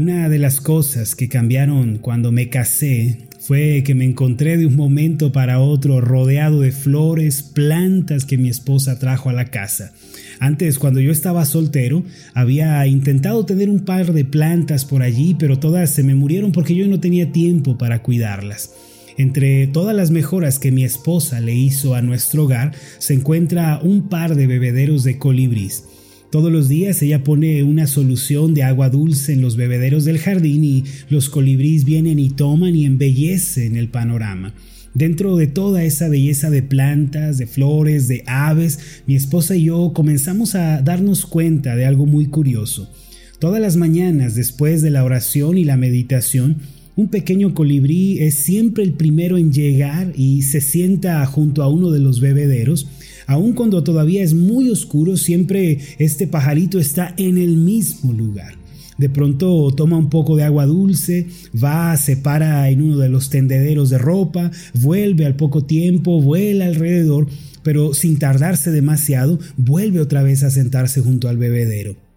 Una de las cosas que cambiaron cuando me casé fue que me encontré de un momento para otro rodeado de flores, plantas que mi esposa trajo a la casa. Antes, cuando yo estaba soltero, había intentado tener un par de plantas por allí, pero todas se me murieron porque yo no tenía tiempo para cuidarlas. Entre todas las mejoras que mi esposa le hizo a nuestro hogar, se encuentra un par de bebederos de colibrís. Todos los días ella pone una solución de agua dulce en los bebederos del jardín y los colibríes vienen y toman y embellecen el panorama. Dentro de toda esa belleza de plantas, de flores, de aves, mi esposa y yo comenzamos a darnos cuenta de algo muy curioso. Todas las mañanas, después de la oración y la meditación, un pequeño colibrí es siempre el primero en llegar y se sienta junto a uno de los bebederos Aun cuando todavía es muy oscuro, siempre este pajarito está en el mismo lugar. De pronto toma un poco de agua dulce, va, se para en uno de los tendederos de ropa, vuelve al poco tiempo, vuela alrededor, pero sin tardarse demasiado, vuelve otra vez a sentarse junto al bebedero.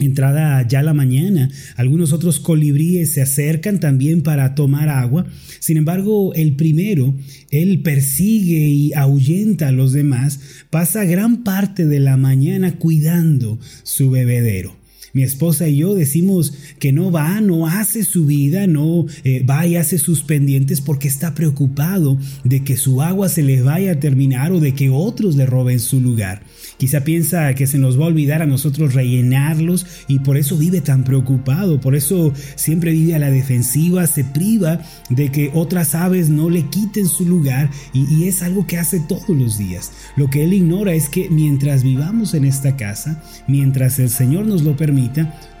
Entrada ya la mañana, algunos otros colibríes se acercan también para tomar agua. Sin embargo, el primero, él persigue y ahuyenta a los demás, pasa gran parte de la mañana cuidando su bebedero. Mi esposa y yo decimos que no va, no hace su vida, no eh, va y hace sus pendientes porque está preocupado de que su agua se le vaya a terminar o de que otros le roben su lugar. Quizá piensa que se nos va a olvidar a nosotros rellenarlos y por eso vive tan preocupado, por eso siempre vive a la defensiva, se priva de que otras aves no le quiten su lugar y, y es algo que hace todos los días. Lo que él ignora es que mientras vivamos en esta casa, mientras el Señor nos lo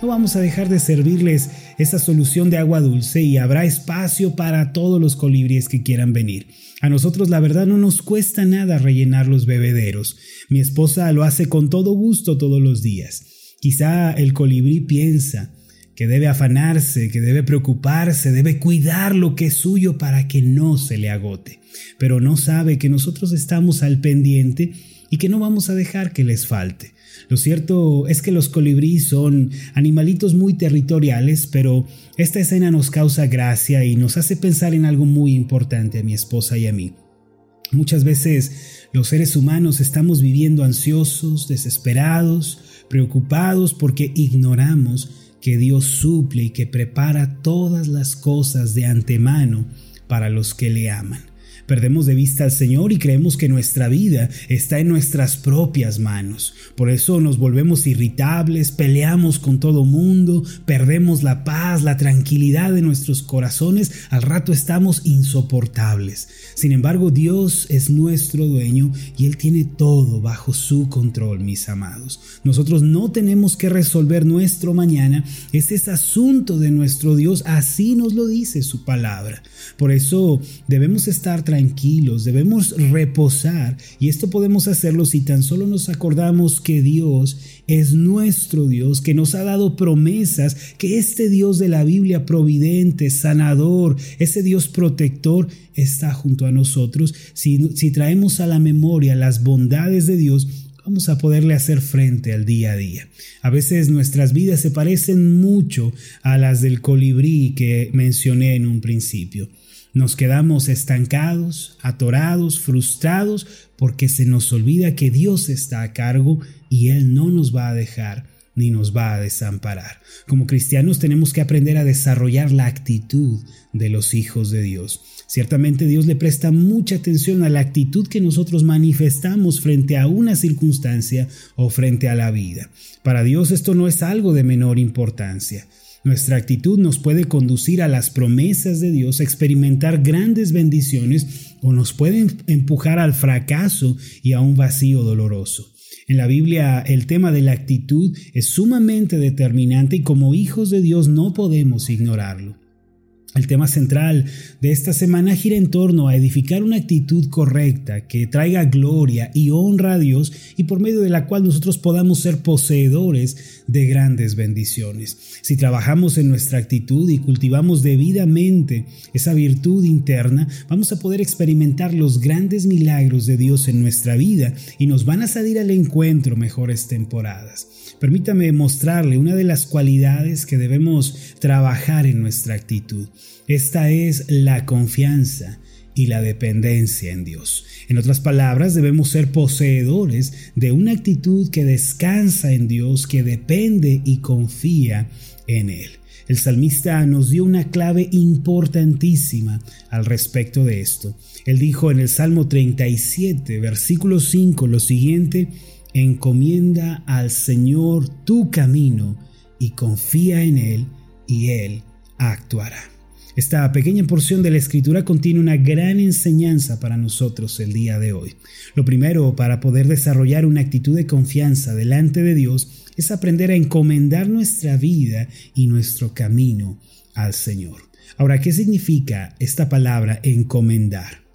no vamos a dejar de servirles esa solución de agua dulce y habrá espacio para todos los colibríes que quieran venir. A nosotros la verdad no nos cuesta nada rellenar los bebederos. Mi esposa lo hace con todo gusto todos los días. Quizá el colibrí piensa que debe afanarse, que debe preocuparse, debe cuidar lo que es suyo para que no se le agote, pero no sabe que nosotros estamos al pendiente y que no vamos a dejar que les falte. Lo cierto es que los colibríes son animalitos muy territoriales, pero esta escena nos causa gracia y nos hace pensar en algo muy importante a mi esposa y a mí. Muchas veces los seres humanos estamos viviendo ansiosos, desesperados, preocupados porque ignoramos que Dios suple y que prepara todas las cosas de antemano para los que le aman. Perdemos de vista al Señor y creemos que nuestra vida está en nuestras propias manos. Por eso nos volvemos irritables, peleamos con todo mundo, perdemos la paz, la tranquilidad de nuestros corazones, al rato estamos insoportables. Sin embargo, Dios es nuestro dueño y Él tiene todo bajo su control, mis amados. Nosotros no tenemos que resolver nuestro mañana, ese es asunto de nuestro Dios, así nos lo dice su palabra. Por eso debemos estar tranquilos tranquilos, debemos reposar y esto podemos hacerlo si tan solo nos acordamos que Dios es nuestro Dios, que nos ha dado promesas, que este Dios de la Biblia providente, sanador, ese Dios protector está junto a nosotros. Si, si traemos a la memoria las bondades de Dios, vamos a poderle hacer frente al día a día. A veces nuestras vidas se parecen mucho a las del colibrí que mencioné en un principio. Nos quedamos estancados, atorados, frustrados, porque se nos olvida que Dios está a cargo y Él no nos va a dejar ni nos va a desamparar. Como cristianos tenemos que aprender a desarrollar la actitud de los hijos de Dios. Ciertamente Dios le presta mucha atención a la actitud que nosotros manifestamos frente a una circunstancia o frente a la vida. Para Dios esto no es algo de menor importancia. Nuestra actitud nos puede conducir a las promesas de Dios, a experimentar grandes bendiciones o nos puede empujar al fracaso y a un vacío doloroso. En la Biblia el tema de la actitud es sumamente determinante y como hijos de Dios no podemos ignorarlo. El tema central de esta semana gira en torno a edificar una actitud correcta que traiga gloria y honra a Dios y por medio de la cual nosotros podamos ser poseedores de grandes bendiciones. Si trabajamos en nuestra actitud y cultivamos debidamente esa virtud interna, vamos a poder experimentar los grandes milagros de Dios en nuestra vida y nos van a salir al encuentro mejores temporadas. Permítame mostrarle una de las cualidades que debemos trabajar en nuestra actitud. Esta es la confianza y la dependencia en Dios. En otras palabras, debemos ser poseedores de una actitud que descansa en Dios, que depende y confía en Él. El salmista nos dio una clave importantísima al respecto de esto. Él dijo en el Salmo 37, versículo 5, lo siguiente, encomienda al Señor tu camino y confía en Él y Él actuará. Esta pequeña porción de la escritura contiene una gran enseñanza para nosotros el día de hoy. Lo primero, para poder desarrollar una actitud de confianza delante de Dios, es aprender a encomendar nuestra vida y nuestro camino al Señor. Ahora, ¿qué significa esta palabra encomendar?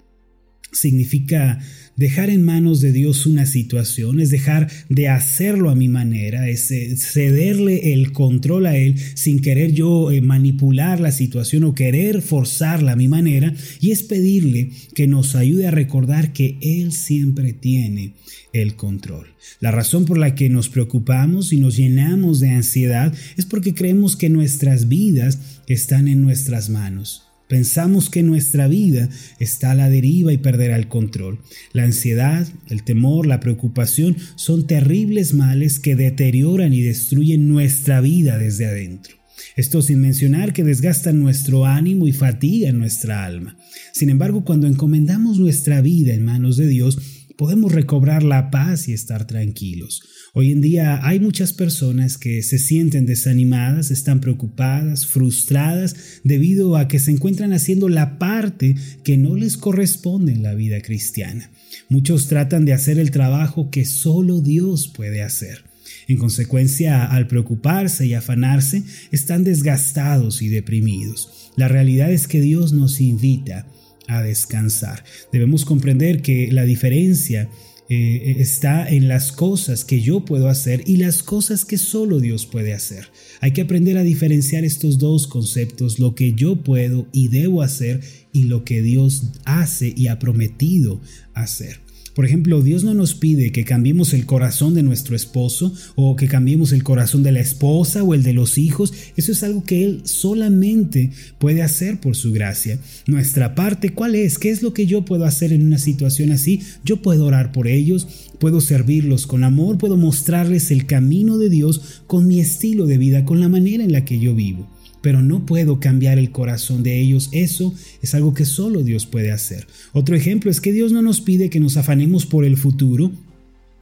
Significa Dejar en manos de Dios una situación es dejar de hacerlo a mi manera, es eh, cederle el control a Él sin querer yo eh, manipular la situación o querer forzarla a mi manera y es pedirle que nos ayude a recordar que Él siempre tiene el control. La razón por la que nos preocupamos y nos llenamos de ansiedad es porque creemos que nuestras vidas están en nuestras manos. Pensamos que nuestra vida está a la deriva y perderá el control. La ansiedad, el temor, la preocupación son terribles males que deterioran y destruyen nuestra vida desde adentro. Esto sin mencionar que desgastan nuestro ánimo y fatigan nuestra alma. Sin embargo, cuando encomendamos nuestra vida en manos de Dios, podemos recobrar la paz y estar tranquilos. Hoy en día hay muchas personas que se sienten desanimadas, están preocupadas, frustradas, debido a que se encuentran haciendo la parte que no les corresponde en la vida cristiana. Muchos tratan de hacer el trabajo que solo Dios puede hacer. En consecuencia, al preocuparse y afanarse, están desgastados y deprimidos. La realidad es que Dios nos invita a descansar. Debemos comprender que la diferencia eh, está en las cosas que yo puedo hacer y las cosas que solo Dios puede hacer. Hay que aprender a diferenciar estos dos conceptos, lo que yo puedo y debo hacer y lo que Dios hace y ha prometido hacer. Por ejemplo, Dios no nos pide que cambiemos el corazón de nuestro esposo o que cambiemos el corazón de la esposa o el de los hijos. Eso es algo que Él solamente puede hacer por su gracia. Nuestra parte, ¿cuál es? ¿Qué es lo que yo puedo hacer en una situación así? Yo puedo orar por ellos, puedo servirlos con amor, puedo mostrarles el camino de Dios con mi estilo de vida, con la manera en la que yo vivo pero no puedo cambiar el corazón de ellos. Eso es algo que solo Dios puede hacer. Otro ejemplo es que Dios no nos pide que nos afanemos por el futuro,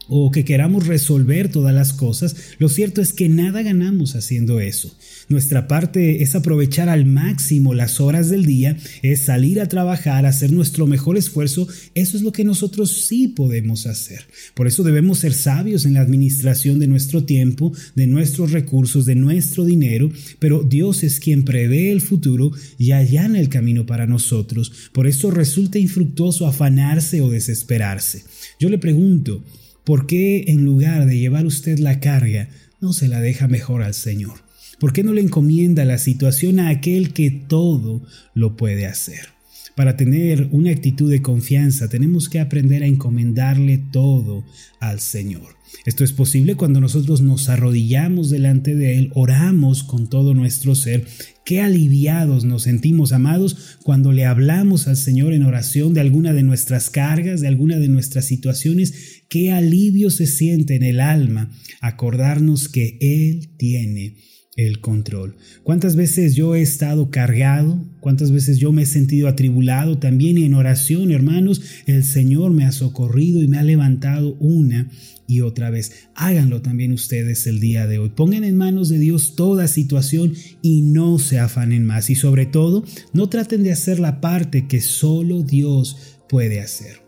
o que queramos resolver todas las cosas, lo cierto es que nada ganamos haciendo eso. Nuestra parte es aprovechar al máximo las horas del día, es salir a trabajar, hacer nuestro mejor esfuerzo, eso es lo que nosotros sí podemos hacer. Por eso debemos ser sabios en la administración de nuestro tiempo, de nuestros recursos, de nuestro dinero, pero Dios es quien prevé el futuro y allana el camino para nosotros. Por eso resulta infructuoso afanarse o desesperarse. Yo le pregunto, ¿Por qué en lugar de llevar usted la carga, no se la deja mejor al Señor? ¿Por qué no le encomienda la situación a aquel que todo lo puede hacer? Para tener una actitud de confianza tenemos que aprender a encomendarle todo al Señor. Esto es posible cuando nosotros nos arrodillamos delante de Él, oramos con todo nuestro ser. Qué aliviados nos sentimos, amados, cuando le hablamos al Señor en oración de alguna de nuestras cargas, de alguna de nuestras situaciones. Qué alivio se siente en el alma acordarnos que Él tiene el control. ¿Cuántas veces yo he estado cargado? ¿Cuántas veces yo me he sentido atribulado? También en oración, hermanos, el Señor me ha socorrido y me ha levantado una y otra vez. Háganlo también ustedes el día de hoy. Pongan en manos de Dios toda situación y no se afanen más. Y sobre todo, no traten de hacer la parte que solo Dios puede hacer.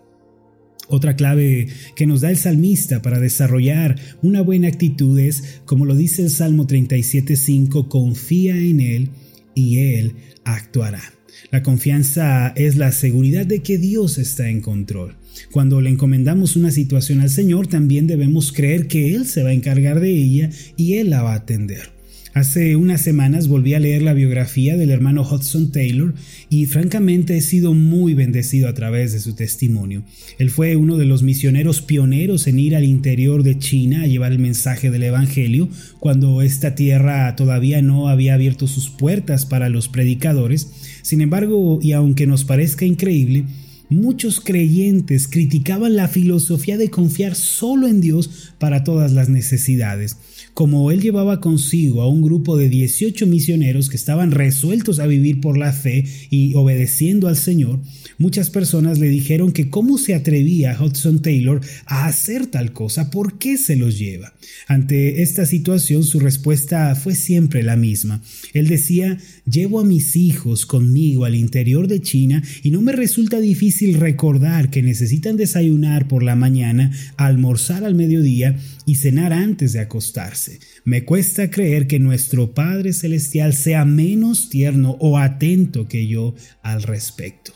Otra clave que nos da el salmista para desarrollar una buena actitud es, como lo dice el Salmo 37.5, confía en Él y Él actuará. La confianza es la seguridad de que Dios está en control. Cuando le encomendamos una situación al Señor, también debemos creer que Él se va a encargar de ella y Él la va a atender. Hace unas semanas volví a leer la biografía del hermano Hudson Taylor y francamente he sido muy bendecido a través de su testimonio. Él fue uno de los misioneros pioneros en ir al interior de China a llevar el mensaje del Evangelio cuando esta tierra todavía no había abierto sus puertas para los predicadores. Sin embargo, y aunque nos parezca increíble, Muchos creyentes criticaban la filosofía de confiar solo en Dios para todas las necesidades. Como él llevaba consigo a un grupo de 18 misioneros que estaban resueltos a vivir por la fe y obedeciendo al Señor, muchas personas le dijeron que cómo se atrevía Hudson Taylor a hacer tal cosa, por qué se los lleva. Ante esta situación su respuesta fue siempre la misma. Él decía, llevo a mis hijos conmigo al interior de China y no me resulta difícil recordar que necesitan desayunar por la mañana, almorzar al mediodía y cenar antes de acostarse. Me cuesta creer que nuestro Padre Celestial sea menos tierno o atento que yo al respecto.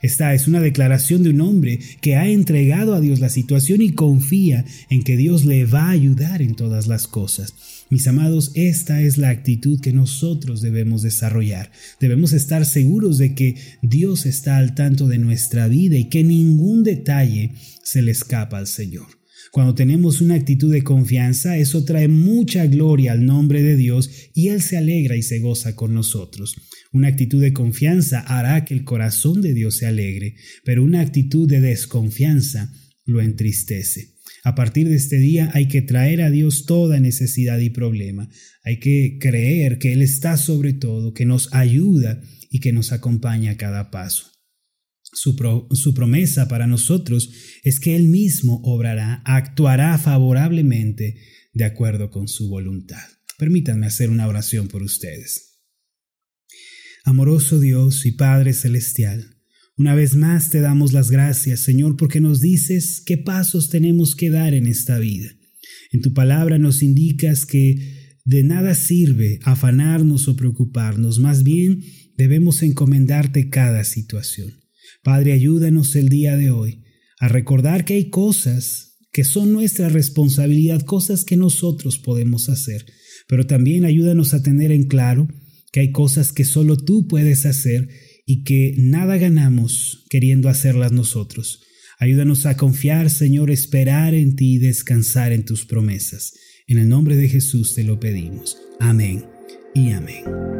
Esta es una declaración de un hombre que ha entregado a Dios la situación y confía en que Dios le va a ayudar en todas las cosas. Mis amados, esta es la actitud que nosotros debemos desarrollar. Debemos estar seguros de que Dios está al tanto de nuestra vida y que ningún detalle se le escapa al Señor. Cuando tenemos una actitud de confianza, eso trae mucha gloria al nombre de Dios y Él se alegra y se goza con nosotros. Una actitud de confianza hará que el corazón de Dios se alegre, pero una actitud de desconfianza lo entristece. A partir de este día hay que traer a Dios toda necesidad y problema. Hay que creer que Él está sobre todo, que nos ayuda y que nos acompaña a cada paso. Su, promesa para nosotros es que Él mismo obrará, actuará favorablemente de acuerdo con su voluntad. Permítanme hacer una oración por ustedes. Amoroso Dios y Padre Celestial, una vez más te damos las gracias, Señor, porque nos dices qué pasos tenemos que dar en esta vida. En tu palabra nos indicas que de nada sirve afanarnos o preocuparnos, más bien debemos encomendarte cada situación. Padre, ayúdanos el día de hoy a recordar que hay cosas que son nuestra responsabilidad, cosas que nosotros podemos hacer, pero también ayúdanos a tener en claro que hay cosas que solo tú puedes hacer y que nada ganamos queriendo hacerlas nosotros. Ayúdanos a confiar, Señor, esperar en ti y descansar en tus promesas. En el nombre de Jesús te lo pedimos. Amén y amén.